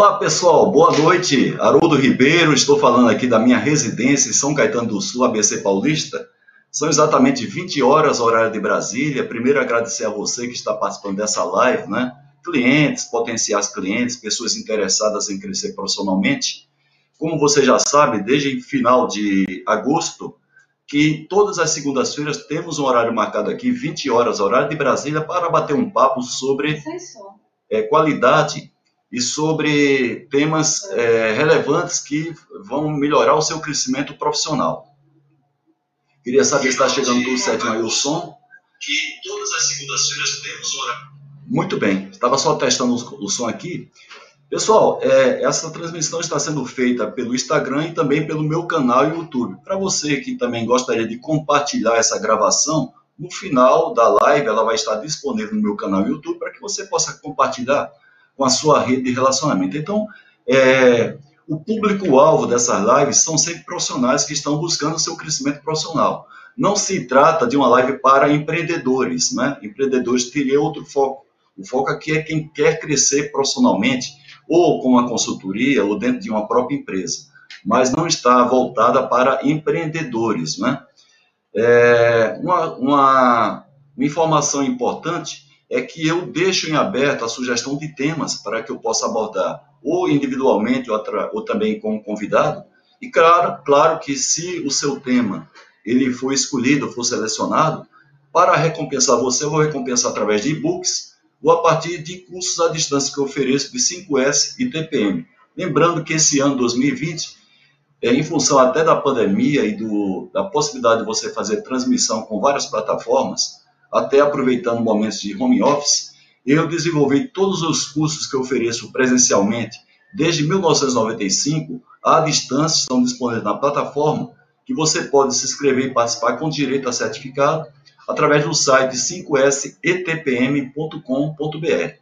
Olá pessoal, boa noite. Haroldo Ribeiro, estou falando aqui da minha residência em São Caetano do Sul, ABC Paulista. São exatamente 20 horas, horário de Brasília. Primeiro, agradecer a você que está participando dessa live, né? Clientes, potenciais clientes, pessoas interessadas em crescer profissionalmente. Como você já sabe, desde final de agosto, que todas as segundas-feiras temos um horário marcado aqui, 20 horas, horário de Brasília, para bater um papo sobre é, qualidade e sobre temas é, relevantes que vão melhorar o seu crescimento profissional. Queria saber se está chegando tudo certinho aí o som. Que todas as segundas-feiras temos hora. Muito bem, estava só testando o, o som aqui. Pessoal, é, essa transmissão está sendo feita pelo Instagram e também pelo meu canal YouTube. Para você que também gostaria de compartilhar essa gravação, no final da live ela vai estar disponível no meu canal YouTube para que você possa compartilhar com a sua rede de relacionamento. Então, é, o público-alvo dessas lives são sempre profissionais que estão buscando seu crescimento profissional. Não se trata de uma live para empreendedores, né? Empreendedores teria outro foco. O foco aqui é quem quer crescer profissionalmente, ou com uma consultoria, ou dentro de uma própria empresa, mas não está voltada para empreendedores, né? É, uma, uma, uma informação importante é que eu deixo em aberto a sugestão de temas para que eu possa abordar, ou individualmente, ou, ou também como convidado. E claro, claro que se o seu tema ele for escolhido, for selecionado, para recompensar você, eu vou recompensar através de e-books ou a partir de cursos à distância que eu ofereço de 5S e TPM. Lembrando que esse ano 2020, é, em função até da pandemia e do, da possibilidade de você fazer transmissão com várias plataformas, até aproveitando momentos de home office, eu desenvolvi todos os cursos que ofereço presencialmente desde 1995 à distância, estão disponíveis na plataforma, que você pode se inscrever e participar com direito a certificado através do site 5setpm.com.br.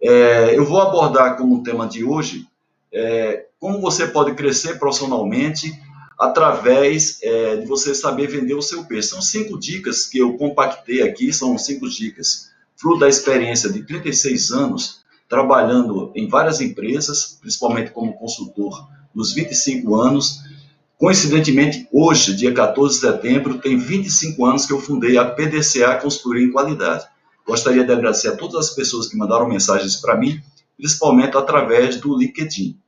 É, eu vou abordar como tema de hoje é, como você pode crescer profissionalmente através é, de você saber vender o seu peixe. São cinco dicas que eu compactei aqui, são cinco dicas, fruto da experiência de 36 anos, trabalhando em várias empresas, principalmente como consultor nos 25 anos. Coincidentemente, hoje, dia 14 de setembro, tem 25 anos que eu fundei a PDCA Consultoria em Qualidade. Gostaria de agradecer a todas as pessoas que mandaram mensagens para mim, principalmente através do LinkedIn.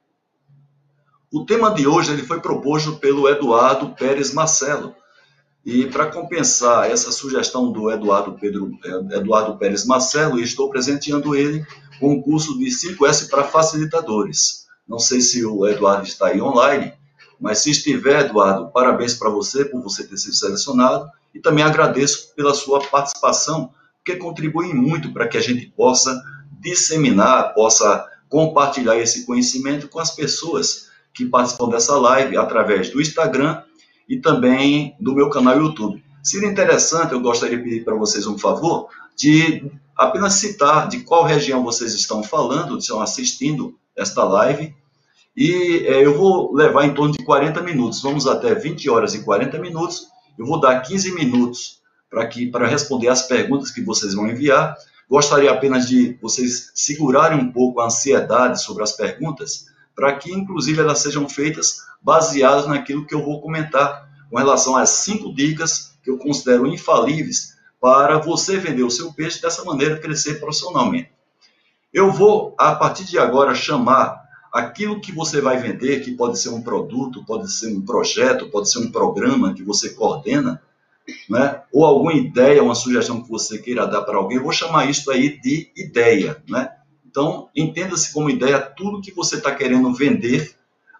O tema de hoje ele foi proposto pelo Eduardo Pérez Marcelo. E para compensar essa sugestão do Eduardo, Pedro, Eduardo Pérez Marcelo, estou presenteando ele com um curso de 5S para facilitadores. Não sei se o Eduardo está aí online, mas se estiver, Eduardo, parabéns para você por você ter sido selecionado e também agradeço pela sua participação, porque contribui muito para que a gente possa disseminar, possa compartilhar esse conhecimento com as pessoas que participam dessa live através do Instagram e também do meu canal YouTube. Seria interessante, eu gostaria de pedir para vocês um favor, de apenas citar de qual região vocês estão falando, estão assistindo esta live, e é, eu vou levar em torno de 40 minutos, vamos até 20 horas e 40 minutos, eu vou dar 15 minutos para que para responder as perguntas que vocês vão enviar. Gostaria apenas de vocês segurarem um pouco a ansiedade sobre as perguntas, para que, inclusive, elas sejam feitas baseadas naquilo que eu vou comentar com relação às cinco dicas que eu considero infalíveis para você vender o seu peixe dessa maneira crescer profissionalmente. Eu vou, a partir de agora, chamar aquilo que você vai vender, que pode ser um produto, pode ser um projeto, pode ser um programa que você coordena, né? ou alguma ideia, uma sugestão que você queira dar para alguém, eu vou chamar isso aí de ideia, né? Então, entenda-se como ideia tudo que você está querendo vender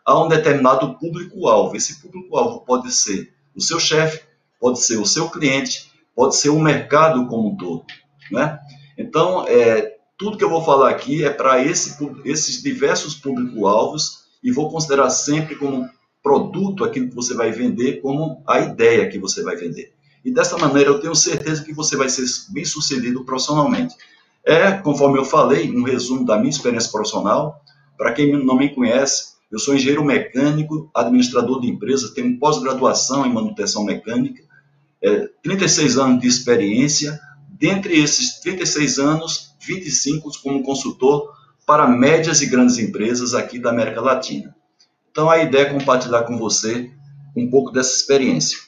a um determinado público-alvo. Esse público-alvo pode ser o seu chefe, pode ser o seu cliente, pode ser o mercado como um todo. Né? Então, é, tudo que eu vou falar aqui é para esse, esses diversos público-alvos e vou considerar sempre como produto aquilo que você vai vender, como a ideia que você vai vender. E dessa maneira eu tenho certeza que você vai ser bem sucedido profissionalmente. É, conforme eu falei, um resumo da minha experiência profissional. Para quem não me conhece, eu sou engenheiro mecânico, administrador de empresas, tenho pós-graduação em manutenção mecânica, é, 36 anos de experiência. Dentre esses 36 anos, 25 como consultor para médias e grandes empresas aqui da América Latina. Então, a ideia é compartilhar com você um pouco dessa experiência.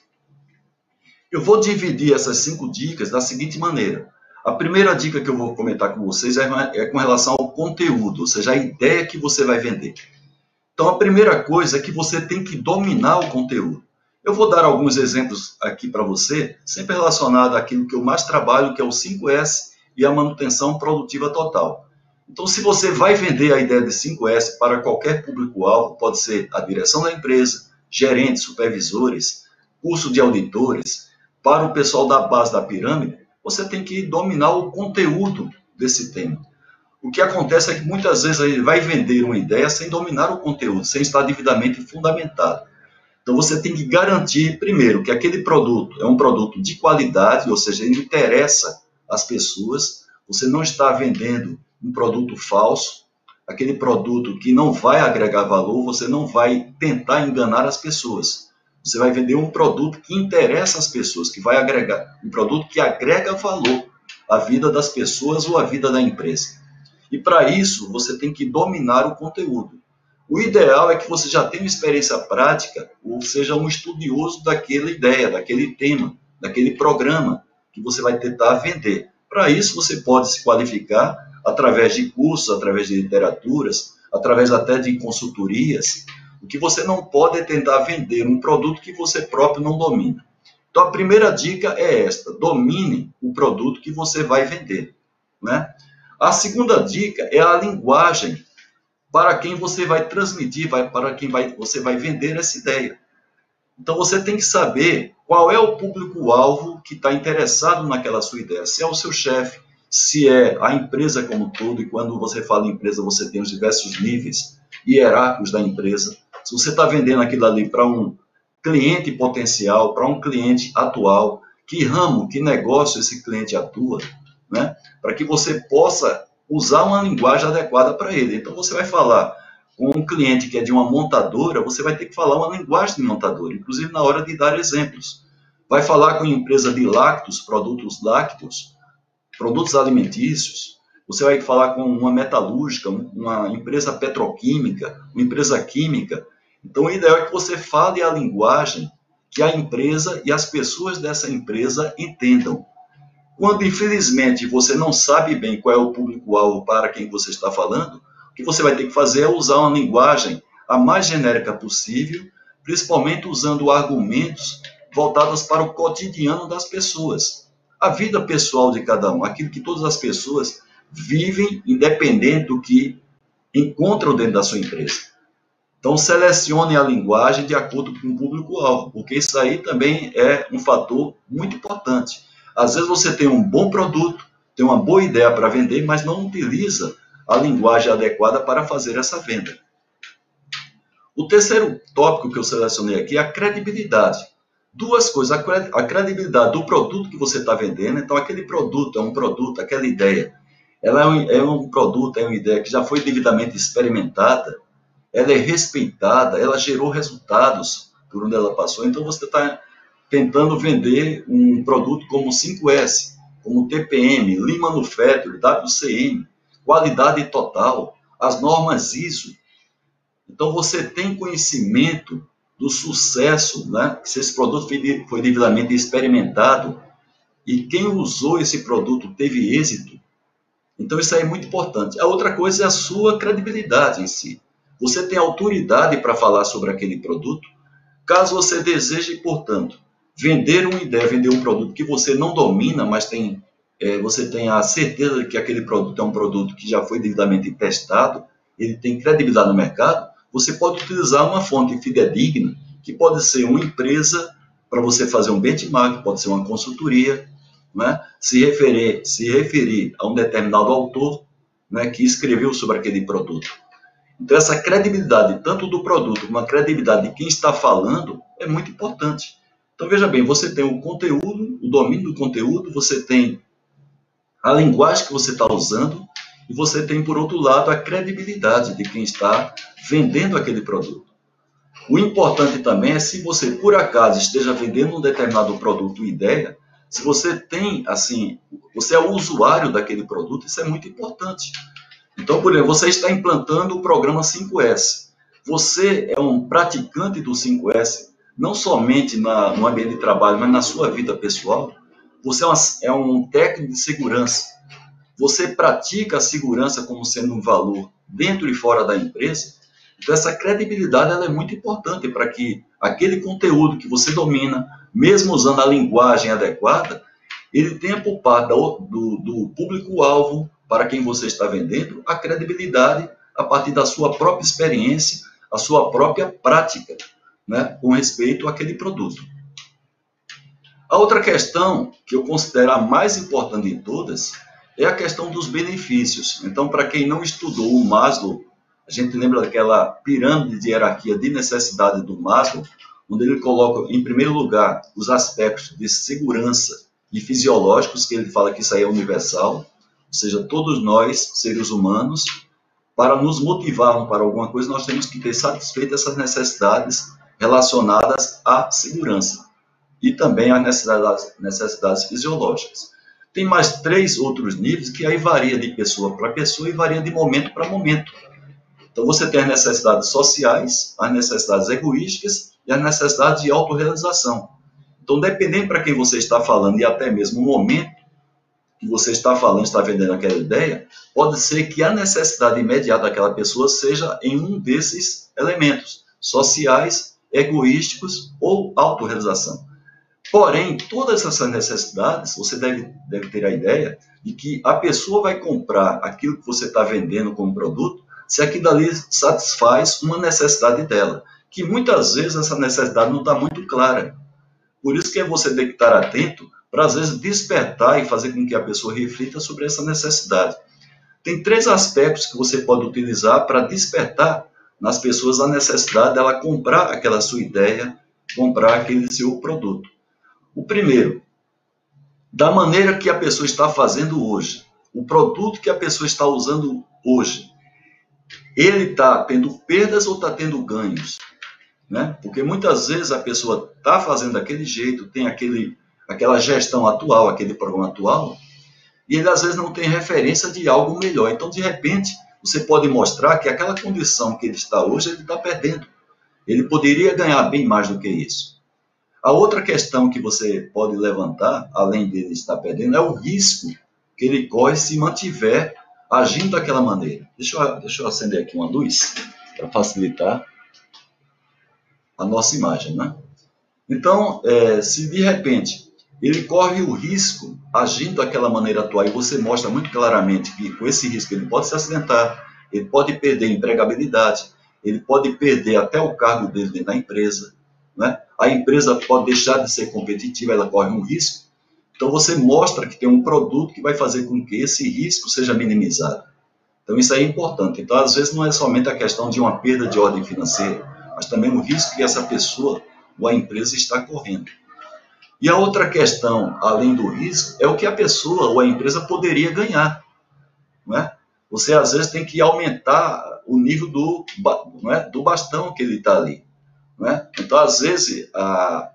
Eu vou dividir essas cinco dicas da seguinte maneira. A primeira dica que eu vou comentar com vocês é, é com relação ao conteúdo, ou seja, a ideia que você vai vender. Então, a primeira coisa é que você tem que dominar o conteúdo. Eu vou dar alguns exemplos aqui para você, sempre relacionado àquilo que eu mais trabalho, que é o 5S e a manutenção produtiva total. Então, se você vai vender a ideia de 5S para qualquer público-alvo, pode ser a direção da empresa, gerentes, supervisores, curso de auditores, para o pessoal da base da pirâmide, você tem que dominar o conteúdo desse tema. O que acontece é que muitas vezes ele vai vender uma ideia sem dominar o conteúdo, sem estar devidamente fundamentado. Então você tem que garantir, primeiro, que aquele produto é um produto de qualidade, ou seja, ele interessa às pessoas. Você não está vendendo um produto falso, aquele produto que não vai agregar valor, você não vai tentar enganar as pessoas. Você vai vender um produto que interessa às pessoas, que vai agregar, um produto que agrega valor à vida das pessoas ou à vida da empresa. E para isso, você tem que dominar o conteúdo. O ideal é que você já tenha uma experiência prática, ou seja um estudioso daquela ideia, daquele tema, daquele programa que você vai tentar vender. Para isso, você pode se qualificar através de cursos, através de literaturas, através até de consultorias. O que você não pode é tentar vender um produto que você próprio não domina. Então, a primeira dica é esta: domine o produto que você vai vender. Né? A segunda dica é a linguagem para quem você vai transmitir, vai, para quem vai, você vai vender essa ideia. Então, você tem que saber qual é o público-alvo que está interessado naquela sua ideia. Se é o seu chefe, se é a empresa como todo, e quando você fala em empresa, você tem os diversos níveis hierárquicos da empresa. Se você está vendendo aquilo ali para um cliente potencial, para um cliente atual, que ramo, que negócio esse cliente atua, né? para que você possa usar uma linguagem adequada para ele. Então, você vai falar com um cliente que é de uma montadora, você vai ter que falar uma linguagem de montadora, inclusive na hora de dar exemplos. Vai falar com empresa de lácteos, produtos lácteos, produtos alimentícios, você vai falar com uma metalúrgica, uma empresa petroquímica, uma empresa química. Então, o ideal é que você fale a linguagem que a empresa e as pessoas dessa empresa entendam. Quando, infelizmente, você não sabe bem qual é o público-alvo para quem você está falando, o que você vai ter que fazer é usar uma linguagem a mais genérica possível, principalmente usando argumentos voltados para o cotidiano das pessoas a vida pessoal de cada um, aquilo que todas as pessoas vivem, independente do que encontram dentro da sua empresa. Então, selecione a linguagem de acordo com o público-alvo, porque isso aí também é um fator muito importante. Às vezes você tem um bom produto, tem uma boa ideia para vender, mas não utiliza a linguagem adequada para fazer essa venda. O terceiro tópico que eu selecionei aqui é a credibilidade duas coisas, a credibilidade do produto que você está vendendo, então aquele produto é um produto, aquela ideia, ela é um, é um, produto, é uma ideia que já foi devidamente experimentada, ela é respeitada, ela gerou resultados por onde ela passou, então você está tentando vender um produto como 5S, como TPM, Lean Manufacturing, WCM, qualidade total, as normas ISO. Então você tem conhecimento do sucesso, né? se esse produto foi, foi devidamente experimentado e quem usou esse produto teve êxito. Então, isso aí é muito importante. A outra coisa é a sua credibilidade em si. Você tem autoridade para falar sobre aquele produto. Caso você deseje, portanto, vender uma ideia, vender um produto que você não domina, mas tem, é, você tem a certeza de que aquele produto é um produto que já foi devidamente testado, ele tem credibilidade no mercado, você pode utilizar uma fonte fidedigna, que pode ser uma empresa para você fazer um benchmark, pode ser uma consultoria, né? se, referir, se referir a um determinado autor né, que escreveu sobre aquele produto. Então, essa credibilidade, tanto do produto como a credibilidade de quem está falando, é muito importante. Então, veja bem, você tem o conteúdo, o domínio do conteúdo, você tem a linguagem que você está usando, e você tem, por outro lado, a credibilidade de quem está vendendo aquele produto. O importante também é se você, por acaso, esteja vendendo um determinado produto ou ideia, se você tem, assim, você é o usuário daquele produto, isso é muito importante. Então, por exemplo, você está implantando o programa 5S. Você é um praticante do 5S, não somente na, no ambiente de trabalho, mas na sua vida pessoal. Você é, uma, é um técnico de segurança. Você pratica a segurança como sendo um valor dentro e fora da empresa. Então, essa credibilidade ela é muito importante para que aquele conteúdo que você domina, mesmo usando a linguagem adequada, ele tenha por parte do, do, do público-alvo para quem você está vendendo a credibilidade a partir da sua própria experiência, a sua própria prática, né, com respeito àquele produto. A outra questão que eu considero a mais importante de todas é a questão dos benefícios. Então, para quem não estudou o Maslow, a gente lembra daquela pirâmide de hierarquia de necessidade do Maslow, onde ele coloca em primeiro lugar os aspectos de segurança e fisiológicos, que ele fala que isso aí é universal, seja, todos nós, seres humanos, para nos motivarmos para alguma coisa, nós temos que ter satisfeito essas necessidades relacionadas à segurança e também às necessidades, necessidades fisiológicas. Tem mais três outros níveis que aí varia de pessoa para pessoa e varia de momento para momento. Então você tem as necessidades sociais, as necessidades egoísticas e as necessidades de autorrealização. Então, dependendo para quem você está falando e até mesmo o momento que você está falando, está vendendo aquela ideia, pode ser que a necessidade imediata daquela pessoa seja em um desses elementos, sociais, egoísticos ou autorrealização. Porém, todas essas necessidades, você deve, deve ter a ideia de que a pessoa vai comprar aquilo que você está vendendo como produto se aquilo ali satisfaz uma necessidade dela, que muitas vezes essa necessidade não está muito clara. Por isso que é você tem que estar atento para, às vezes, despertar e fazer com que a pessoa reflita sobre essa necessidade. Tem três aspectos que você pode utilizar para despertar nas pessoas a necessidade dela comprar aquela sua ideia, comprar aquele seu produto. O primeiro, da maneira que a pessoa está fazendo hoje, o produto que a pessoa está usando hoje, ele está tendo perdas ou está tendo ganhos? Né? Porque muitas vezes a pessoa está fazendo daquele jeito, tem aquele, aquela gestão atual, aquele programa atual, e ele às vezes não tem referência de algo melhor. Então, de repente, você pode mostrar que aquela condição que ele está hoje, ele está perdendo. Ele poderia ganhar bem mais do que isso. A outra questão que você pode levantar, além dele estar perdendo, é o risco que ele corre se mantiver agindo daquela maneira. Deixa eu, deixa eu acender aqui uma luz para facilitar a nossa imagem, né? Então, é, se de repente ele corre o risco, agindo daquela maneira atual, e você mostra muito claramente que com esse risco ele pode se acidentar, ele pode perder empregabilidade, ele pode perder até o cargo dele dentro da empresa, né? a empresa pode deixar de ser competitiva, ela corre um risco. Então você mostra que tem um produto que vai fazer com que esse risco seja minimizado. Então isso é importante. Então às vezes não é somente a questão de uma perda de ordem financeira, mas também o risco que essa pessoa ou a empresa está correndo. E a outra questão, além do risco, é o que a pessoa ou a empresa poderia ganhar. Não é? Você, às vezes, tem que aumentar o nível do, não é? do bastão que ele está ali. Não é? Então, às vezes, a,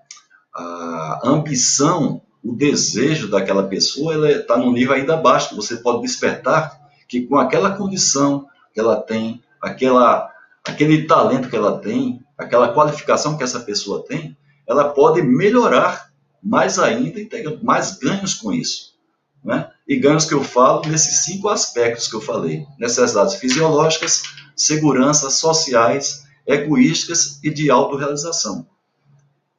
a ambição, o desejo daquela pessoa está no nível ainda baixo. Você pode despertar que com aquela condição que ela tem, aquela aquele talento que ela tem, aquela qualificação que essa pessoa tem, ela pode melhorar mais ainda e ter mais ganhos com isso. Né? E ganhos que eu falo nesses cinco aspectos que eu falei: necessidades fisiológicas, segurança, sociais, egoísticas e de autorrealização.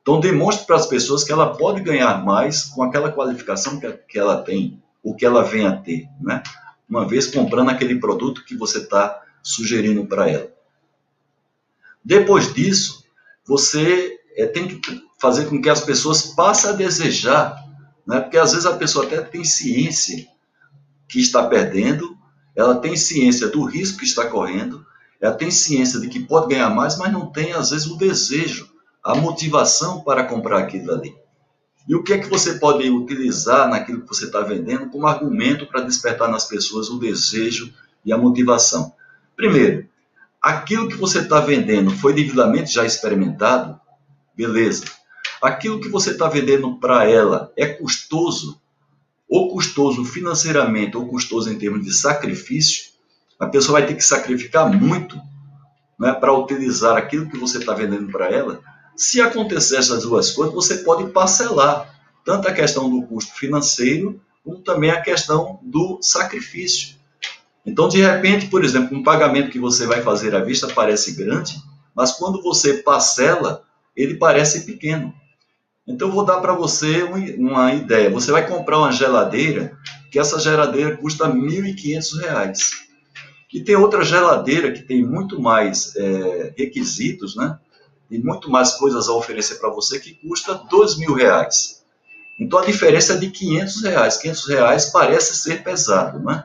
Então, demonstre para as pessoas que ela pode ganhar mais com aquela qualificação que, que ela tem, o que ela vem a ter, né? uma vez comprando aquele produto que você está sugerindo para ela. Depois disso, você é, tem que fazer com que as pessoas passem a desejar, né? porque às vezes a pessoa até tem ciência que está perdendo, ela tem ciência do risco que está correndo, ela tem ciência de que pode ganhar mais, mas não tem, às vezes, o desejo, a motivação para comprar aquilo ali. E o que é que você pode utilizar naquilo que você está vendendo como argumento para despertar nas pessoas o desejo e a motivação? Primeiro, Aquilo que você está vendendo foi devidamente já experimentado? Beleza. Aquilo que você está vendendo para ela é custoso? Ou custoso financeiramente, ou custoso em termos de sacrifício? A pessoa vai ter que sacrificar muito né, para utilizar aquilo que você está vendendo para ela. Se acontecer essas duas coisas, você pode parcelar tanto a questão do custo financeiro, como também a questão do sacrifício. Então, de repente, por exemplo, um pagamento que você vai fazer à vista parece grande, mas quando você parcela, ele parece pequeno. Então, vou dar para você uma ideia. Você vai comprar uma geladeira, que essa geladeira custa R$ 1.500. E tem outra geladeira que tem muito mais é, requisitos, né? Tem muito mais coisas a oferecer para você que custa R$ 2.000. Então, a diferença é de 500 reais. 500 reais parece ser pesado, né?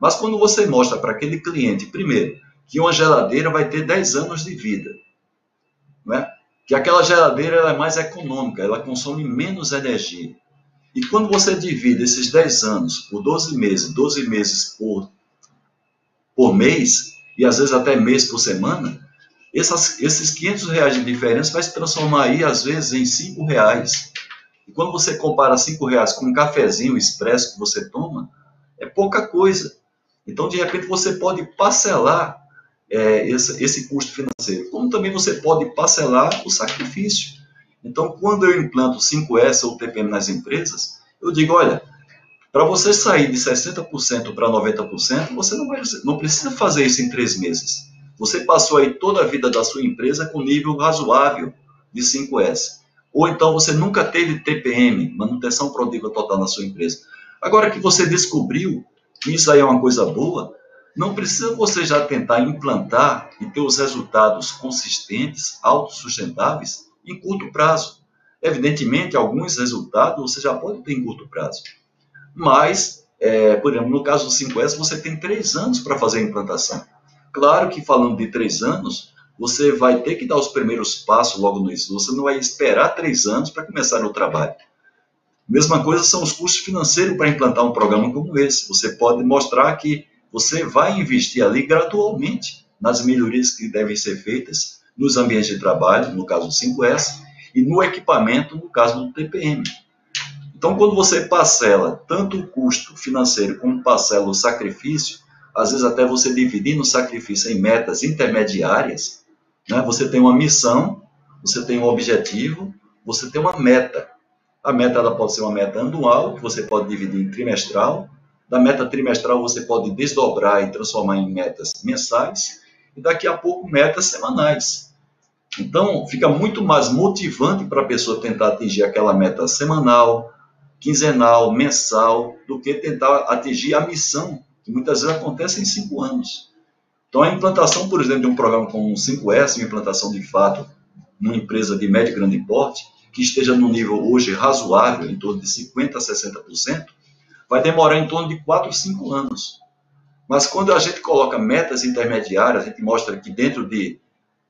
Mas quando você mostra para aquele cliente, primeiro, que uma geladeira vai ter 10 anos de vida? Que aquela geladeira é mais econômica, ela consome menos energia. E quando você divide esses 10 anos por 12 meses, 12 meses por, por mês, e às vezes até mês por semana, essas, esses 500 reais de diferença vai se transformar aí, às vezes, em 5 reais. E quando você compara 5 reais com um cafezinho expresso que você toma, é pouca coisa. Então, de repente, você pode parcelar é, esse, esse custo financeiro, como também você pode parcelar o sacrifício. Então, quando eu implanto 5S ou TPM nas empresas, eu digo, olha, para você sair de 60% para 90%, você não, vai, não precisa fazer isso em três meses. Você passou aí toda a vida da sua empresa com nível razoável de 5S. Ou então você nunca teve TPM, manutenção prodígua total na sua empresa. Agora que você descobriu que isso aí é uma coisa boa, não precisa você já tentar implantar e ter os resultados consistentes, autossustentáveis, em curto prazo. Evidentemente, alguns resultados você já pode ter em curto prazo. Mas, é, por exemplo, no caso do 5S, você tem três anos para fazer a implantação. Claro que falando de três anos, você vai ter que dar os primeiros passos logo no início. Você não vai esperar três anos para começar o trabalho. Mesma coisa são os custos financeiros para implantar um programa como esse. Você pode mostrar que você vai investir ali gradualmente nas melhorias que devem ser feitas nos ambientes de trabalho, no caso do 5S, e no equipamento, no caso do TPM. Então, quando você parcela tanto o custo financeiro como parcela o sacrifício, às vezes até você dividindo o sacrifício em metas intermediárias, né? você tem uma missão, você tem um objetivo, você tem uma meta. A meta ela pode ser uma meta anual, que você pode dividir em trimestral. Da meta trimestral você pode desdobrar e transformar em metas mensais. E daqui a pouco metas semanais. Então fica muito mais motivante para a pessoa tentar atingir aquela meta semanal, quinzenal, mensal, do que tentar atingir a missão, que muitas vezes acontece em cinco anos. Então a implantação, por exemplo, de um programa como o 5S, uma implantação de fato numa empresa de médio e grande porte, que esteja no nível hoje razoável, em torno de 50% a 60%, vai demorar em torno de 4 ou 5 anos. Mas quando a gente coloca metas intermediárias, a gente mostra que dentro de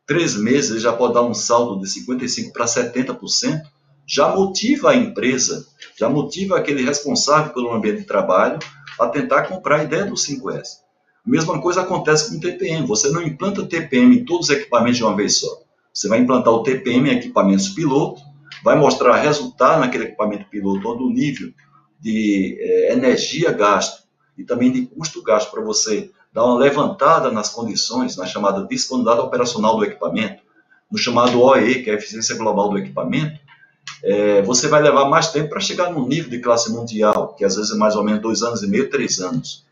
três meses já pode dar um saldo de 55% para 70%, já motiva a empresa, já motiva aquele responsável pelo ambiente de trabalho a tentar comprar a ideia do 5S. A mesma coisa acontece com o TPM. Você não implanta TPM em todos os equipamentos de uma vez só. Você vai implantar o TPM em equipamentos piloto, vai mostrar resultado naquele equipamento piloto, todo o nível de é, energia gasto e também de custo gasto para você dar uma levantada nas condições, na chamada disponibilidade operacional do equipamento, no chamado OE, que é a eficiência global do equipamento, é, você vai levar mais tempo para chegar no nível de classe mundial, que às vezes é mais ou menos dois anos e meio, três anos.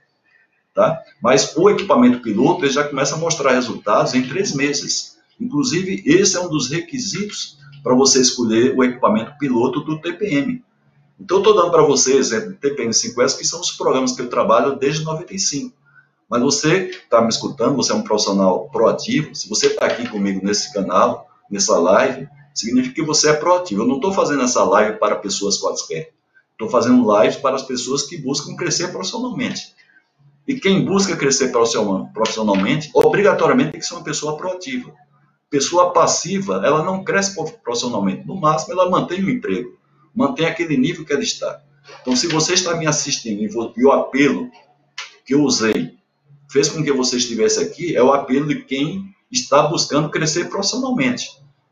Tá? Mas o equipamento piloto ele já começa a mostrar resultados em três meses. Inclusive, esse é um dos requisitos para você escolher o equipamento piloto do TPM. Então, eu estou dando para você exemplo de TPM 5S, que são os programas que eu trabalho desde 95. Mas você está me escutando, você é um profissional proativo, se você está aqui comigo nesse canal, nessa live, significa que você é proativo. Eu não estou fazendo essa live para pessoas quaisquer. Estou fazendo lives para as pessoas que buscam crescer profissionalmente. E quem busca crescer profissionalmente, obrigatoriamente tem que ser uma pessoa proativa. Pessoa passiva, ela não cresce profissionalmente. No máximo, ela mantém o emprego, mantém aquele nível que ela está. Então, se você está me assistindo e o apelo que eu usei fez com que você estivesse aqui, é o apelo de quem está buscando crescer profissionalmente.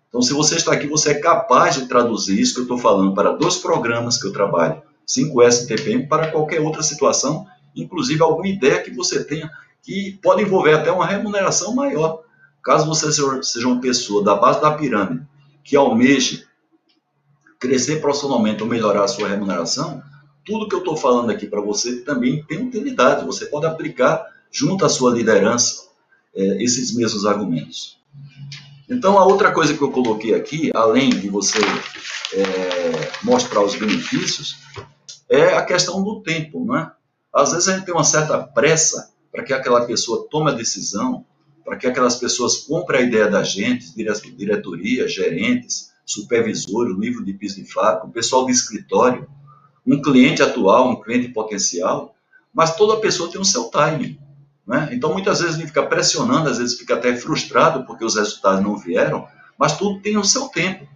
Então, se você está aqui, você é capaz de traduzir isso que eu estou falando para dois programas que eu trabalho, 5S e TPM, para qualquer outra situação, inclusive alguma ideia que você tenha que pode envolver até uma remuneração maior. Caso você seja uma pessoa da base da pirâmide que almeje crescer profissionalmente ou melhorar a sua remuneração, tudo que eu estou falando aqui para você também tem utilidade. Você pode aplicar junto à sua liderança é, esses mesmos argumentos. Então, a outra coisa que eu coloquei aqui, além de você é, mostrar os benefícios, é a questão do tempo, não é? Às vezes a gente tem uma certa pressa para que aquela pessoa tome a decisão, para que aquelas pessoas comprem a ideia da gente, diretoria, gerentes, supervisores, o nível de piso de fábrica, o pessoal do escritório, um cliente atual, um cliente potencial, mas toda pessoa tem o seu timing. Né? Então, muitas vezes gente fica pressionando, às vezes fica até frustrado porque os resultados não vieram, mas tudo tem o seu tempo.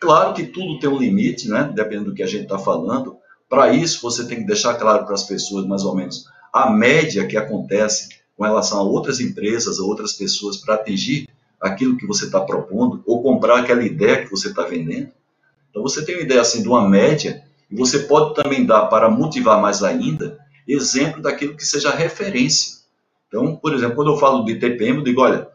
Claro que tudo tem um limite, né? dependendo do que a gente está falando. Para isso, você tem que deixar claro para as pessoas, mais ou menos, a média que acontece com relação a outras empresas, a outras pessoas, para atingir aquilo que você está propondo, ou comprar aquela ideia que você está vendendo. Então, você tem uma ideia assim de uma média, e você pode também dar, para motivar mais ainda, exemplo daquilo que seja referência. Então, por exemplo, quando eu falo de TPM, eu digo, olha,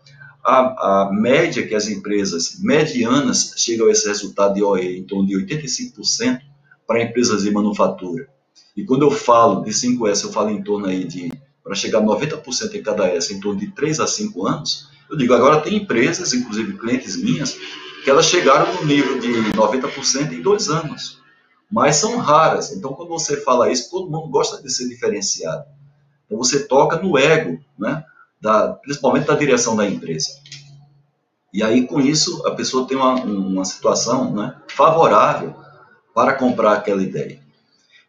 a, a média que as empresas medianas chegam a esse resultado de OE em torno de 85% para empresas de manufatura. E quando eu falo de 5S, eu falo em torno aí de, para chegar a 90% em cada S, em torno de 3 a 5 anos, eu digo, agora tem empresas, inclusive clientes minhas, que elas chegaram no nível de 90% em dois anos. Mas são raras. Então, quando você fala isso, todo mundo gosta de ser diferenciado. Então você toca no ego, né? Da, principalmente da direção da empresa. E aí, com isso, a pessoa tem uma, uma situação né, favorável para comprar aquela ideia.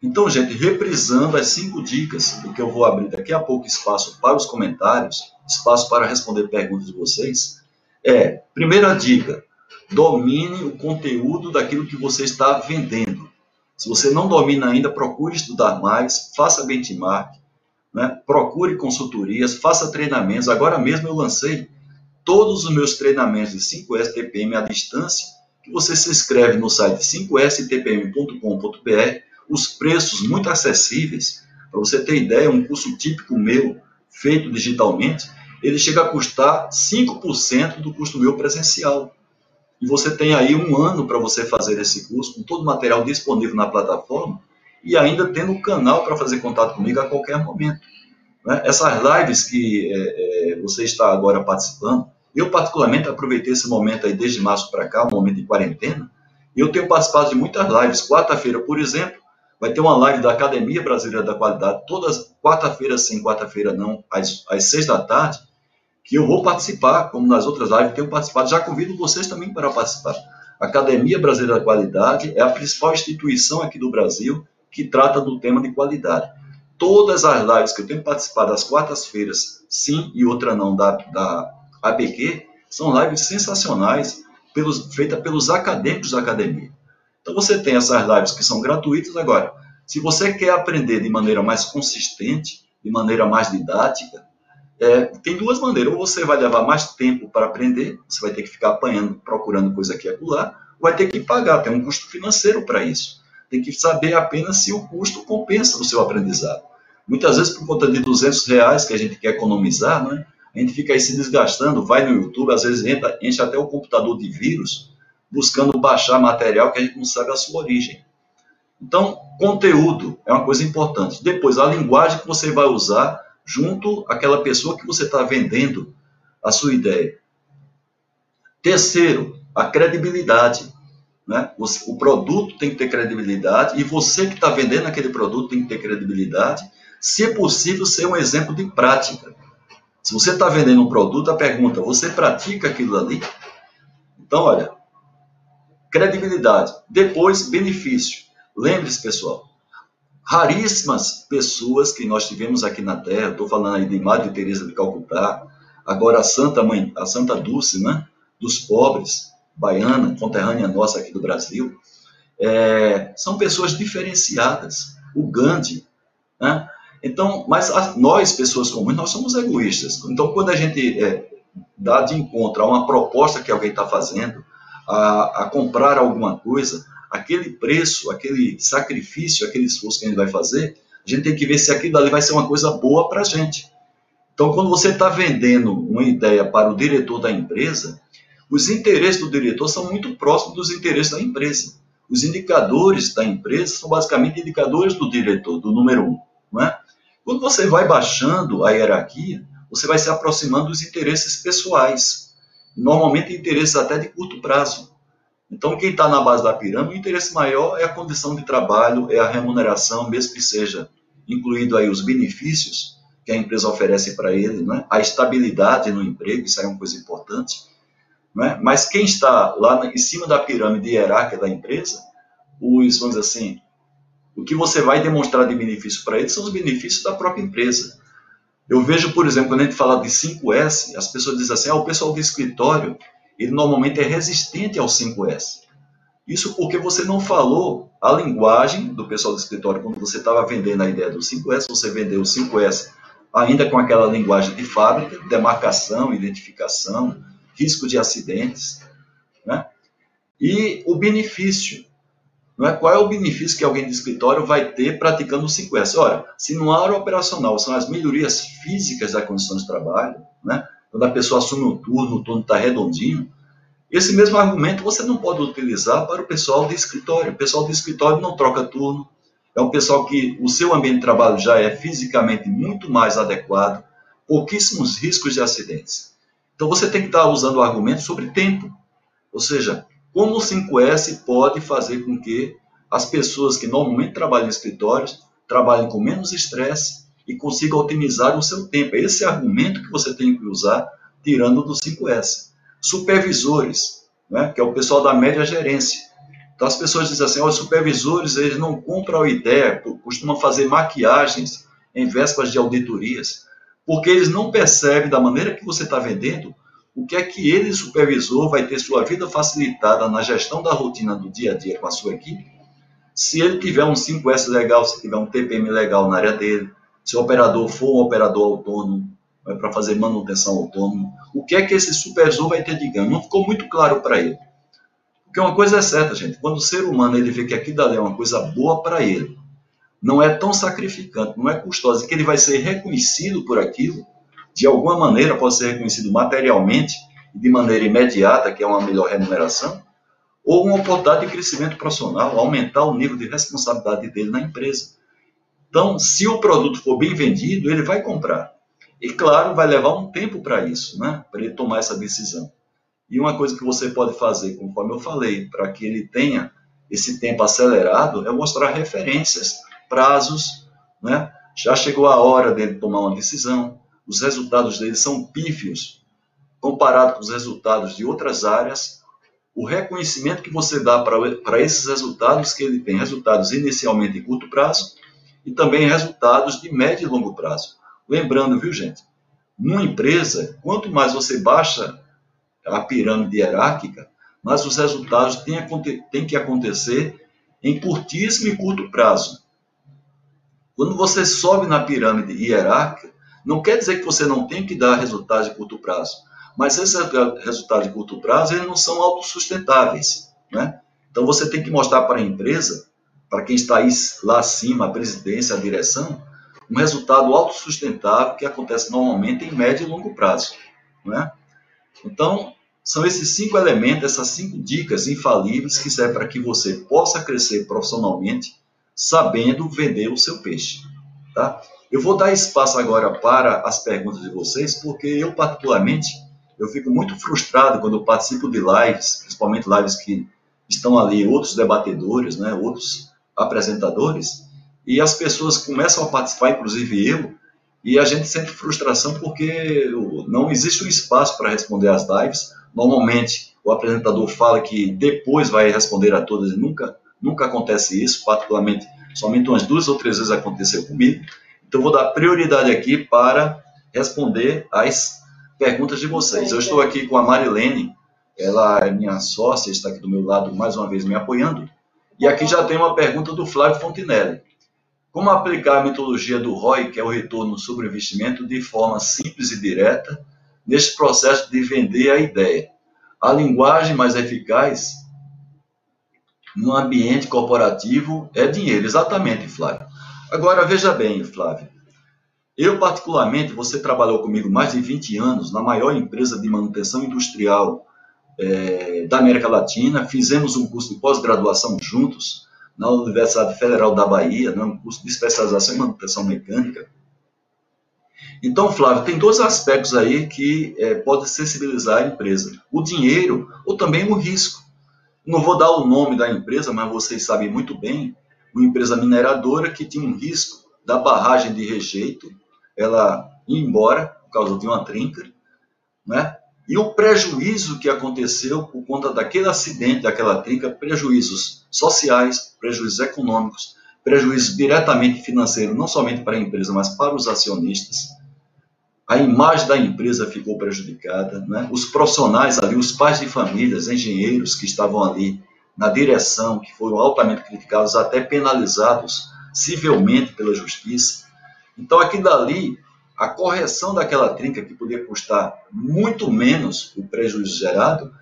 Então, gente, reprisando as cinco dicas, porque eu vou abrir daqui a pouco espaço para os comentários, espaço para responder perguntas de vocês, é, primeira dica, domine o conteúdo daquilo que você está vendendo. Se você não domina ainda, procure estudar mais, faça benchmark, né? procure consultorias, faça treinamentos. Agora mesmo eu lancei todos os meus treinamentos de 5S TPM à distância, que você se inscreve no site 5stpm.com.br, os preços muito acessíveis. Para você ter ideia, um curso típico meu, feito digitalmente, ele chega a custar 5% do custo meu presencial. E você tem aí um ano para você fazer esse curso, com todo o material disponível na plataforma, e ainda tendo um canal para fazer contato comigo a qualquer momento. Né? Essas lives que é, é, você está agora participando, eu particularmente aproveitei esse momento aí desde março para cá, um momento de quarentena, e eu tenho participado de muitas lives. Quarta-feira, por exemplo, vai ter uma live da Academia Brasileira da Qualidade, todas quarta-feira sim, quarta-feira não, às, às seis da tarde, que eu vou participar, como nas outras lives, tenho participado, já convido vocês também para participar. A Academia Brasileira da Qualidade é a principal instituição aqui do Brasil que trata do tema de qualidade. Todas as lives que eu tenho participado às quartas-feiras, sim e outra não, da, da APQ, são lives sensacionais, pelos, feitas pelos acadêmicos da academia. Então você tem essas lives que são gratuitas. Agora, se você quer aprender de maneira mais consistente, de maneira mais didática, é, tem duas maneiras. Ou você vai levar mais tempo para aprender, você vai ter que ficar apanhando, procurando coisa aqui e acolá, ou vai ter que pagar, tem um custo financeiro para isso tem que saber apenas se o custo compensa o seu aprendizado. Muitas vezes, por conta de 200 reais que a gente quer economizar, né, a gente fica aí se desgastando, vai no YouTube, às vezes entra, enche até o computador de vírus, buscando baixar material que a gente não sabe a sua origem. Então, conteúdo é uma coisa importante. Depois, a linguagem que você vai usar junto àquela pessoa que você está vendendo a sua ideia. Terceiro, a credibilidade. Né? O produto tem que ter credibilidade e você que está vendendo aquele produto tem que ter credibilidade. Se é possível, ser um exemplo de prática. Se você está vendendo um produto, a pergunta: você pratica aquilo ali? Então, olha, credibilidade. Depois, benefício. Lembre-se, pessoal, raríssimas pessoas que nós tivemos aqui na Terra, estou falando aí de Madre Teresa de Calcutá, agora a Santa Mãe, a Santa Dulce, né, dos pobres, baiana, conterrânea nossa aqui do Brasil, é, são pessoas diferenciadas. O Gandhi, né? Então, mas a, nós, pessoas comuns, nós somos egoístas. Então, quando a gente é, dá de encontro a uma proposta que alguém está fazendo, a, a, comprar alguma coisa, aquele preço, aquele sacrifício, aquele esforço que a gente vai fazer, a gente tem que ver se aquilo ali vai ser uma coisa boa para a gente. Então, quando você está vendendo uma ideia para o diretor da empresa, os interesses do diretor são muito próximos dos interesses da empresa. Os indicadores da empresa são basicamente indicadores do diretor, do número um. Não é? Quando você vai baixando a hierarquia, você vai se aproximando dos interesses pessoais, normalmente interesses até de curto prazo. Então, quem está na base da pirâmide, o interesse maior é a condição de trabalho, é a remuneração, mesmo que seja incluído aí os benefícios que a empresa oferece para ele, né? a estabilidade no emprego, isso é uma coisa importante. Né? Mas quem está lá em cima da pirâmide hierárquica da empresa, os, vamos dizer assim, o que você vai demonstrar de benefício para eles são os benefícios da própria empresa. Eu vejo, por exemplo, quando a gente fala de 5S, as pessoas dizem assim, ah, o pessoal do escritório, ele normalmente é resistente ao 5S. Isso porque você não falou a linguagem do pessoal do escritório quando você estava vendendo a ideia do 5S, você vendeu o 5S ainda com aquela linguagem de fábrica, demarcação, identificação, risco de acidentes, né? E o benefício, não é? Qual é o benefício que alguém de escritório vai ter praticando o 5S? Ora, se no área operacional são as melhorias físicas da condição de trabalho, né? Quando a pessoa assume um turno, o turno está redondinho, esse mesmo argumento você não pode utilizar para o pessoal de escritório. O pessoal de escritório não troca turno, é um pessoal que o seu ambiente de trabalho já é fisicamente muito mais adequado, pouquíssimos riscos de acidentes. Então você tem que estar usando o argumento sobre tempo. Ou seja, como o 5S pode fazer com que as pessoas que normalmente trabalham em escritórios trabalhem com menos estresse e consigam otimizar o seu tempo. Esse é argumento que você tem que usar tirando do 5S. Supervisores, né, que é o pessoal da média gerência. Então as pessoas dizem assim, os supervisores eles não compram a ideia, costumam fazer maquiagens em vésperas de auditorias porque eles não percebem da maneira que você está vendendo o que é que ele, supervisor, vai ter sua vida facilitada na gestão da rotina do dia a dia com a sua equipe, se ele tiver um 5S legal, se tiver um TPM legal na área dele, se o operador for um operador autônomo, é para fazer manutenção autônoma, o que é que esse supervisor vai ter de ganho? Não ficou muito claro para ele. Porque uma coisa é certa, gente, quando o ser humano ele vê que aquilo dali é uma coisa boa para ele, não é tão sacrificante, não é custosa, que ele vai ser reconhecido por aquilo, de alguma maneira pode ser reconhecido materialmente e de maneira imediata, que é uma melhor remuneração, ou uma oportunidade de crescimento profissional, aumentar o nível de responsabilidade dele na empresa. Então, se o produto for bem vendido, ele vai comprar. E claro, vai levar um tempo para isso, né? Para ele tomar essa decisão. E uma coisa que você pode fazer, conforme eu falei, para que ele tenha esse tempo acelerado, é mostrar referências prazos, né? já chegou a hora dele tomar uma decisão, os resultados dele são pífios comparado com os resultados de outras áreas, o reconhecimento que você dá para esses resultados que ele tem, resultados inicialmente em curto prazo e também resultados de médio e longo prazo. Lembrando, viu gente, numa empresa, quanto mais você baixa a pirâmide hierárquica, mais os resultados têm, têm que acontecer em curtíssimo e curto prazo. Quando você sobe na pirâmide hierárquica, não quer dizer que você não tem que dar resultados de curto prazo, mas esses resultados de curto prazo eles não são autossustentáveis. Né? Então você tem que mostrar para a empresa, para quem está aí lá acima, a presidência, a direção, um resultado autossustentável que acontece normalmente em médio e longo prazo. Né? Então, são esses cinco elementos, essas cinco dicas infalíveis que servem para que você possa crescer profissionalmente sabendo vender o seu peixe. Tá? Eu vou dar espaço agora para as perguntas de vocês, porque eu, particularmente, eu fico muito frustrado quando participo de lives, principalmente lives que estão ali outros debatedores, né, outros apresentadores, e as pessoas começam a participar, inclusive eu, e a gente sente frustração porque não existe um espaço para responder às lives. Normalmente, o apresentador fala que depois vai responder a todas e nunca Nunca acontece isso, particularmente, somente umas duas ou três vezes aconteceu comigo. Então, vou dar prioridade aqui para responder as perguntas de vocês. Eu estou aqui com a Marilene, ela é minha sócia, está aqui do meu lado mais uma vez me apoiando. E aqui já tem uma pergunta do Flávio Fontinelli. Como aplicar a metodologia do ROI, que é o retorno sobre investimento, de forma simples e direta, neste processo de vender a ideia? A linguagem mais eficaz no ambiente corporativo é dinheiro. Exatamente, Flávio. Agora, veja bem, Flávio. Eu, particularmente, você trabalhou comigo mais de 20 anos na maior empresa de manutenção industrial é, da América Latina, fizemos um curso de pós-graduação juntos na Universidade Federal da Bahia, né, um curso de especialização em manutenção mecânica. Então, Flávio, tem dois aspectos aí que é, podem sensibilizar a empresa: o dinheiro ou também o risco. Não vou dar o nome da empresa, mas vocês sabem muito bem, uma empresa mineradora que tinha um risco da barragem de rejeito, ela ir embora por causa de uma trinca, né? E o prejuízo que aconteceu por conta daquele acidente, daquela trinca, prejuízos sociais, prejuízos econômicos, prejuízos diretamente financeiros, não somente para a empresa, mas para os acionistas. A imagem da empresa ficou prejudicada, né? os profissionais ali, os pais de famílias, engenheiros que estavam ali na direção, que foram altamente criticados, até penalizados civilmente pela justiça. Então, aquilo ali a correção daquela trinca que podia custar muito menos o prejuízo gerado,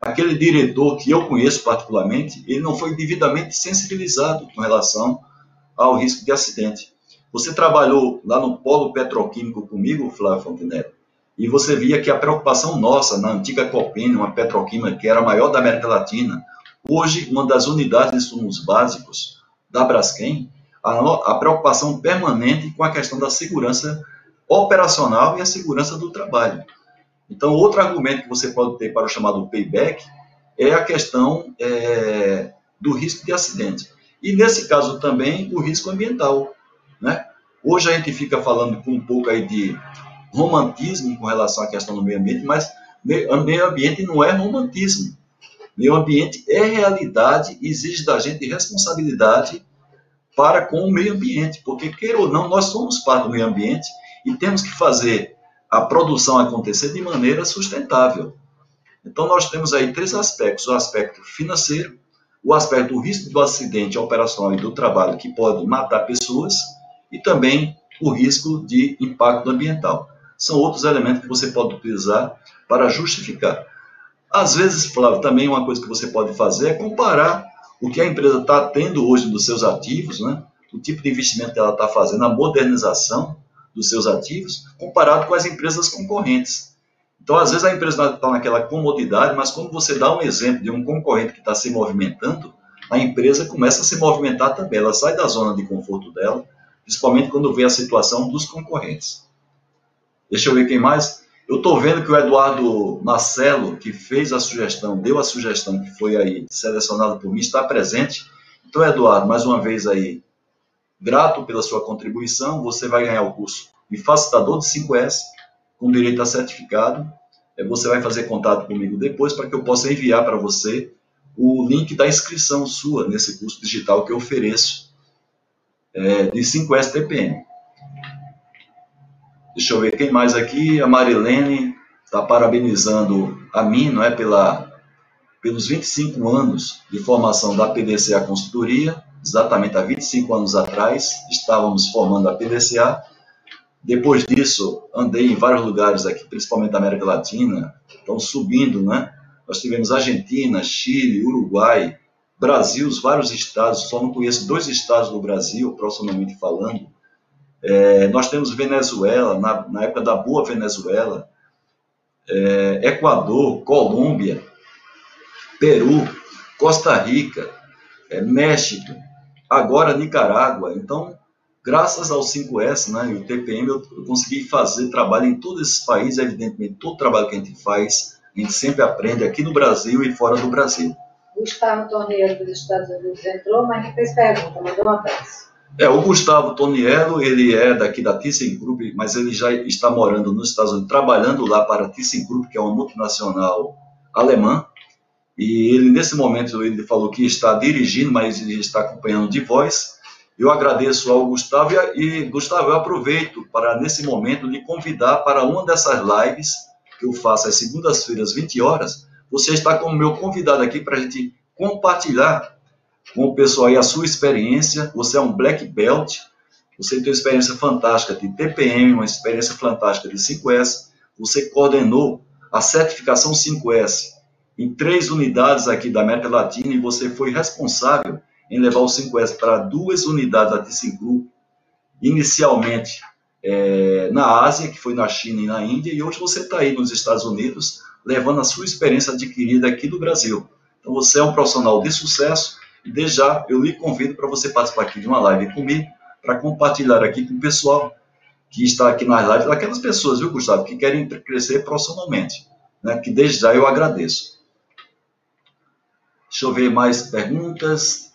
aquele diretor que eu conheço particularmente, ele não foi devidamente sensibilizado com relação ao risco de acidente. Você trabalhou lá no polo petroquímico comigo, Flávio Fontenelle, e você via que a preocupação nossa na antiga Copene, uma petroquímica que era a maior da América Latina, hoje uma das unidades de insumos básicos da Braskem, a, a preocupação permanente com a questão da segurança operacional e a segurança do trabalho. Então, outro argumento que você pode ter para o chamado payback é a questão é, do risco de acidente. E nesse caso também o risco ambiental. Né? Hoje a gente fica falando com um pouco aí de romantismo com relação à questão do meio ambiente, mas meio ambiente não é romantismo. Meio ambiente é realidade e exige da gente responsabilidade para com o meio ambiente, porque queira ou não, nós somos parte do meio ambiente e temos que fazer a produção acontecer de maneira sustentável. Então, nós temos aí três aspectos: o aspecto financeiro, o aspecto do risco do acidente operacional e do trabalho, que pode matar pessoas, e também o risco de impacto ambiental. São outros elementos que você pode utilizar para justificar. Às vezes, Flávio, também uma coisa que você pode fazer é comparar o que a empresa está tendo hoje dos seus ativos, né? o tipo de investimento que ela está fazendo, a modernização, dos seus ativos, comparado com as empresas concorrentes. Então, às vezes, a empresa está naquela comodidade, mas quando você dá um exemplo de um concorrente que está se movimentando, a empresa começa a se movimentar também. Ela sai da zona de conforto dela, principalmente quando vê a situação dos concorrentes. Deixa eu ver quem mais. Eu estou vendo que o Eduardo Marcelo, que fez a sugestão, deu a sugestão que foi aí selecionado por mim, está presente. Então, Eduardo, mais uma vez aí, Grato pela sua contribuição, você vai ganhar o curso de facilitador de 5S, com direito a certificado. É, você vai fazer contato comigo depois para que eu possa enviar para você o link da inscrição sua nesse curso digital que eu ofereço é, de 5S TPM. Deixa eu ver quem mais aqui. A Marilene está parabenizando a mim, não é, pela, pelos 25 anos de formação da PDCA Consultoria exatamente há 25 anos atrás, estávamos formando a PDCA. Depois disso, andei em vários lugares aqui, principalmente da América Latina, estão subindo, né? Nós tivemos Argentina, Chile, Uruguai, Brasil, vários estados, só não conheço dois estados do Brasil, profissionalmente falando. É, nós temos Venezuela, na, na, época da boa Venezuela, é, Equador, Colômbia, Peru, Costa Rica, é, México, agora Nicarágua. Então, graças ao 5S né, e o TPM, eu, eu consegui fazer trabalho em todos esses países. Evidentemente, todo trabalho que a gente faz, a gente sempre aprende aqui no Brasil e fora do Brasil. Gustavo Toniello dos Estados Unidos entrou, mas não fez pergunta, mandou um abraço. É, o Gustavo Toniello, ele é daqui da ThyssenKrupp, mas ele já está morando nos Estados Unidos, trabalhando lá para a ThyssenKrupp, que é uma multinacional alemã, e ele, nesse momento, ele falou que está dirigindo, mas ele está acompanhando de voz. Eu agradeço ao Gustavo e, Gustavo, eu aproveito para, nesse momento, lhe convidar para uma dessas lives que eu faço às segundas-feiras, 20 horas. Você está como meu convidado aqui para a gente compartilhar com o pessoal aí a sua experiência. Você é um black belt, você tem uma experiência fantástica de TPM, uma experiência fantástica de 5S. Você coordenou a certificação 5S em três unidades aqui da América Latina e você foi responsável em levar o 5S para duas unidades da ThyssenKrupp, inicialmente é, na Ásia, que foi na China e na Índia, e hoje você está aí nos Estados Unidos, levando a sua experiência adquirida aqui do Brasil. Então você é um profissional de sucesso, e desde já eu lhe convido para você participar aqui de uma live comigo, para compartilhar aqui com o pessoal que está aqui nas lives, aquelas pessoas, viu, Gustavo, que querem crescer profissionalmente, né, que desde já eu agradeço. Deixa eu ver mais perguntas.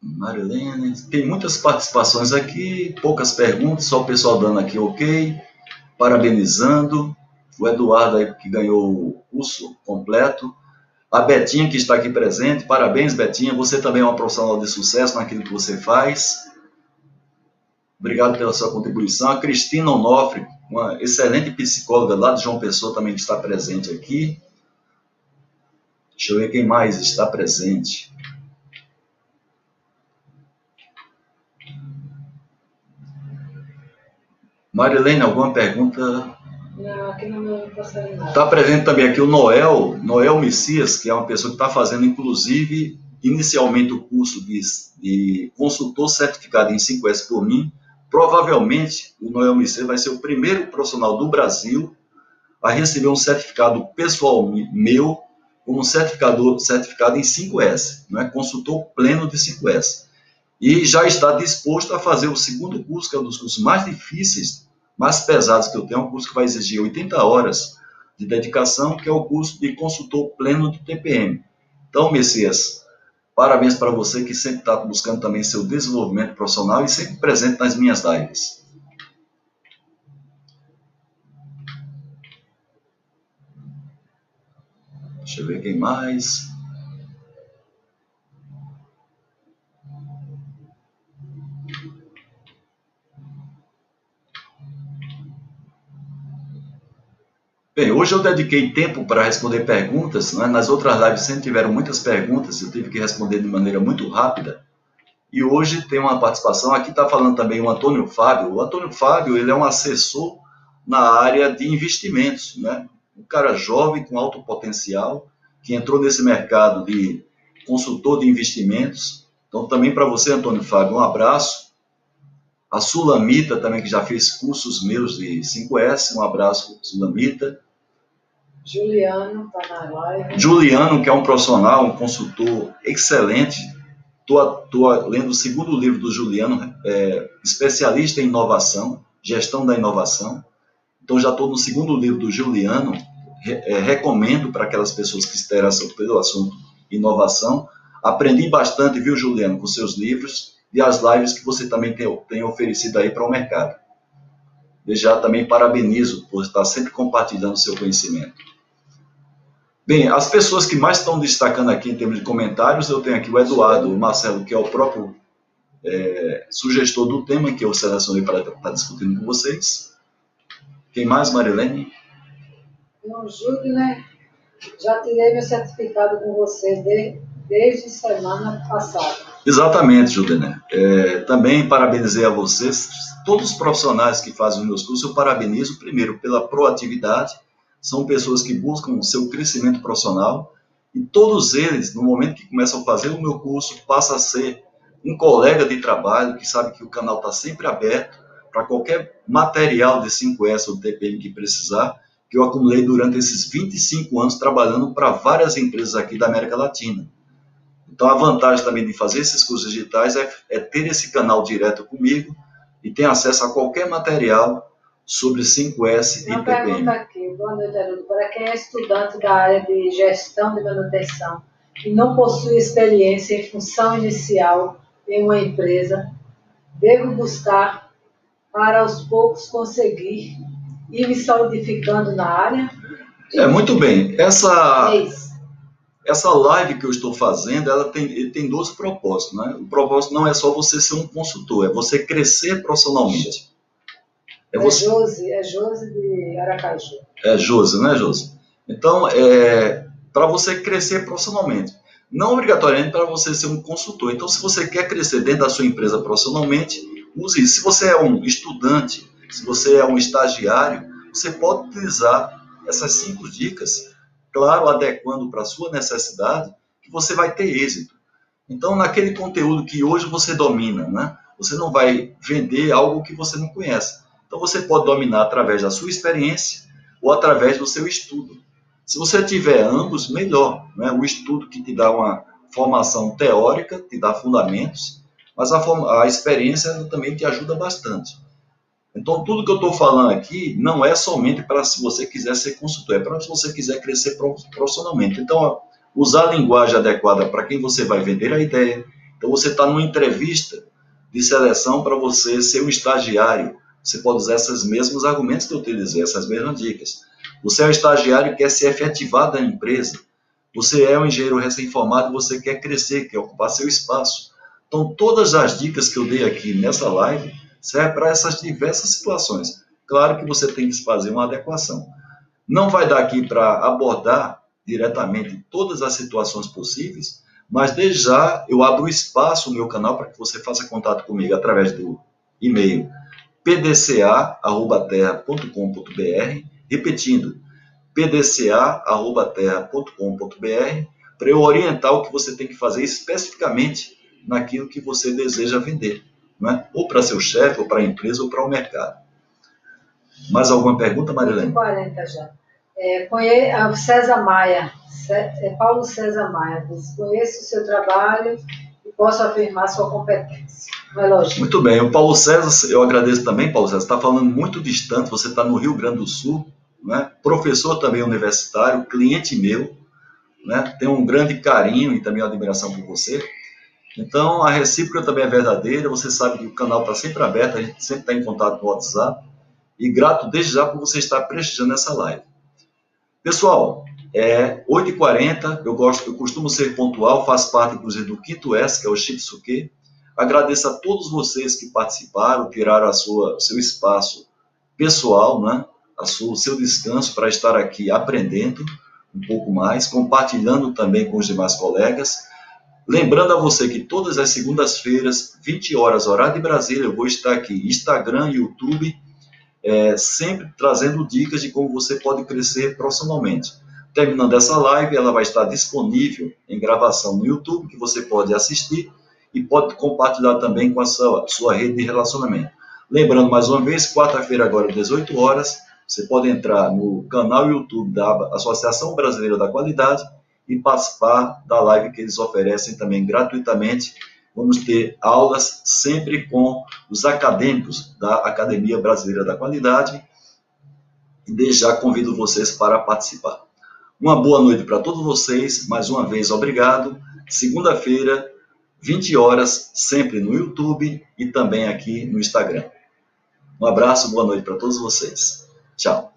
Marilene, tem muitas participações aqui, poucas perguntas, só o pessoal dando aqui ok, parabenizando. O Eduardo aí que ganhou o curso completo. A Betinha que está aqui presente, parabéns Betinha, você também é uma profissional de sucesso naquilo que você faz. Obrigado pela sua contribuição. A Cristina Onofre, uma excelente psicóloga lá de João Pessoa, também está presente aqui. Deixa eu ver quem mais está presente. Marilene, alguma pergunta? Não. Está presente também aqui o Noel, Noel Messias, que é uma pessoa que está fazendo, inclusive, inicialmente o curso de, de consultor certificado em 5S por mim. Provavelmente, o Noel Messias vai ser o primeiro profissional do Brasil a receber um certificado pessoal meu como certificador, certificado em 5S, não é? consultor pleno de 5S. E já está disposto a fazer o segundo curso, que é um dos cursos mais difíceis mais pesados que eu tenho, é um curso que vai exigir 80 horas de dedicação, que é o curso de consultor pleno do TPM. Então, Messias, parabéns para você que sempre está buscando também seu desenvolvimento profissional e sempre presente nas minhas lives. Deixa eu ver quem mais. Bem, hoje eu dediquei tempo para responder perguntas. Né? Nas outras lives sempre tiveram muitas perguntas, eu tive que responder de maneira muito rápida. E hoje tem uma participação, aqui está falando também o Antônio Fábio. O Antônio Fábio ele é um assessor na área de investimentos, né? um cara jovem com alto potencial, que entrou nesse mercado de consultor de investimentos. Então, também para você, Antônio Fábio, um abraço. A Sulamita também, que já fez cursos meus de 5S, um abraço, Sulamita. Juliano está na live. Juliano, que é um profissional, um consultor excelente. Estou lendo o segundo livro do Juliano, é, especialista em inovação, gestão da inovação. Então já estou no segundo livro do Juliano. Re, é, recomendo para aquelas pessoas que se interessam pelo assunto inovação. Aprendi bastante, viu, Juliano, com seus livros e as lives que você também tem, tem oferecido aí para o mercado. Desde já também parabenizo por estar sempre compartilhando seu conhecimento. Bem, as pessoas que mais estão destacando aqui em termos de comentários, eu tenho aqui o Eduardo o Marcelo, que é o próprio é, sugestor do tema que eu selecionei para estar discutindo com vocês. Quem mais, Marilene? Não, Júlio, né? Já tirei meu certificado com você de, desde semana passada. Exatamente, Juliana. É, também parabenizei a vocês, todos os profissionais que fazem os meus cursos, eu parabenizo primeiro pela proatividade são pessoas que buscam o seu crescimento profissional e todos eles, no momento que começam a fazer o meu curso, passa a ser um colega de trabalho que sabe que o canal está sempre aberto para qualquer material de 5S ou TPM que precisar, que eu acumulei durante esses 25 anos trabalhando para várias empresas aqui da América Latina. Então, a vantagem também de fazer esses cursos digitais é, é ter esse canal direto comigo e ter acesso a qualquer material sobre 5S Uma e TPM. pergunta aqui, boa noite, Haroldo. Para quem é estudante da área de gestão de manutenção e não possui experiência em função inicial em uma empresa, devo buscar para aos poucos conseguir ir me solidificando na área? É muito bem. Essa essa live que eu estou fazendo, ela tem, tem dois propósitos, né? O propósito não é só você ser um consultor, é você crescer profissionalmente. É, é Josi, é Josi de Aracaju. É Josi, né, Josi? Então, é, para você crescer profissionalmente. Não obrigatoriamente para você ser um consultor. Então, se você quer crescer dentro da sua empresa profissionalmente, use isso. Se você é um estudante, se você é um estagiário, você pode utilizar essas cinco dicas, claro, adequando para a sua necessidade, que você vai ter êxito. Então, naquele conteúdo que hoje você domina, né? Você não vai vender algo que você não conhece. Então, você pode dominar através da sua experiência ou através do seu estudo. Se você tiver ambos, melhor. Né? O estudo que te dá uma formação teórica, te dá fundamentos, mas a, a experiência também te ajuda bastante. Então, tudo que eu estou falando aqui não é somente para se você quiser ser consultor, é para se você quiser crescer profissionalmente. Então, usar a linguagem adequada para quem você vai vender a ideia. Então, você está numa entrevista de seleção para você ser um estagiário. Você pode usar esses mesmos argumentos que eu utilizei, essas mesmas dicas. Você é um estagiário e quer se efetivar da empresa. Você é um engenheiro recém-formado, você quer crescer, quer ocupar seu espaço. Então, todas as dicas que eu dei aqui nessa live servem para essas diversas situações. Claro que você tem que fazer uma adequação. Não vai dar aqui para abordar diretamente todas as situações possíveis, mas desde já eu abro espaço no meu canal para que você faça contato comigo através do e-mail pdca.terra.com.br, repetindo, pdca.terra.com.br, para eu orientar o que você tem que fazer especificamente naquilo que você deseja vender, né? ou para seu chefe, ou para a empresa, ou para o mercado. Mais alguma pergunta, Marilene? 40 já. É, conhe... César Maia, é Paulo César Maia, diz, conheço o seu trabalho e posso afirmar sua competência. É muito bem, o Paulo César, eu agradeço também, Paulo César, está falando muito distante, você está no Rio Grande do Sul, né? professor também universitário, cliente meu, né? tenho um grande carinho e também admiração por você. Então, a recíproca também é verdadeira, você sabe que o canal está sempre aberto, a gente sempre está em contato no WhatsApp, e grato desde já por você estar prestigiando essa live. Pessoal, é 8h40, eu, gosto, eu costumo ser pontual, faz parte, inclusive, do quinto S, que é o Shitsuke, Agradeço a todos vocês que participaram, tiraram a sua, seu espaço pessoal, né? a sua, o seu descanso para estar aqui aprendendo um pouco mais, compartilhando também com os demais colegas. Lembrando a você que todas as segundas-feiras, 20 horas, horário de Brasília, eu vou estar aqui, Instagram, YouTube, é, sempre trazendo dicas de como você pode crescer profissionalmente. Terminando essa live, ela vai estar disponível em gravação no YouTube, que você pode assistir e pode compartilhar também com a sua, sua rede de relacionamento. Lembrando mais uma vez, quarta-feira agora, 18 horas, você pode entrar no canal YouTube da Associação Brasileira da Qualidade e participar da live que eles oferecem também gratuitamente. Vamos ter aulas sempre com os acadêmicos da Academia Brasileira da Qualidade e desde já convido vocês para participar. Uma boa noite para todos vocês, mais uma vez obrigado. Segunda-feira, 20 horas, sempre no YouTube e também aqui no Instagram. Um abraço, boa noite para todos vocês. Tchau.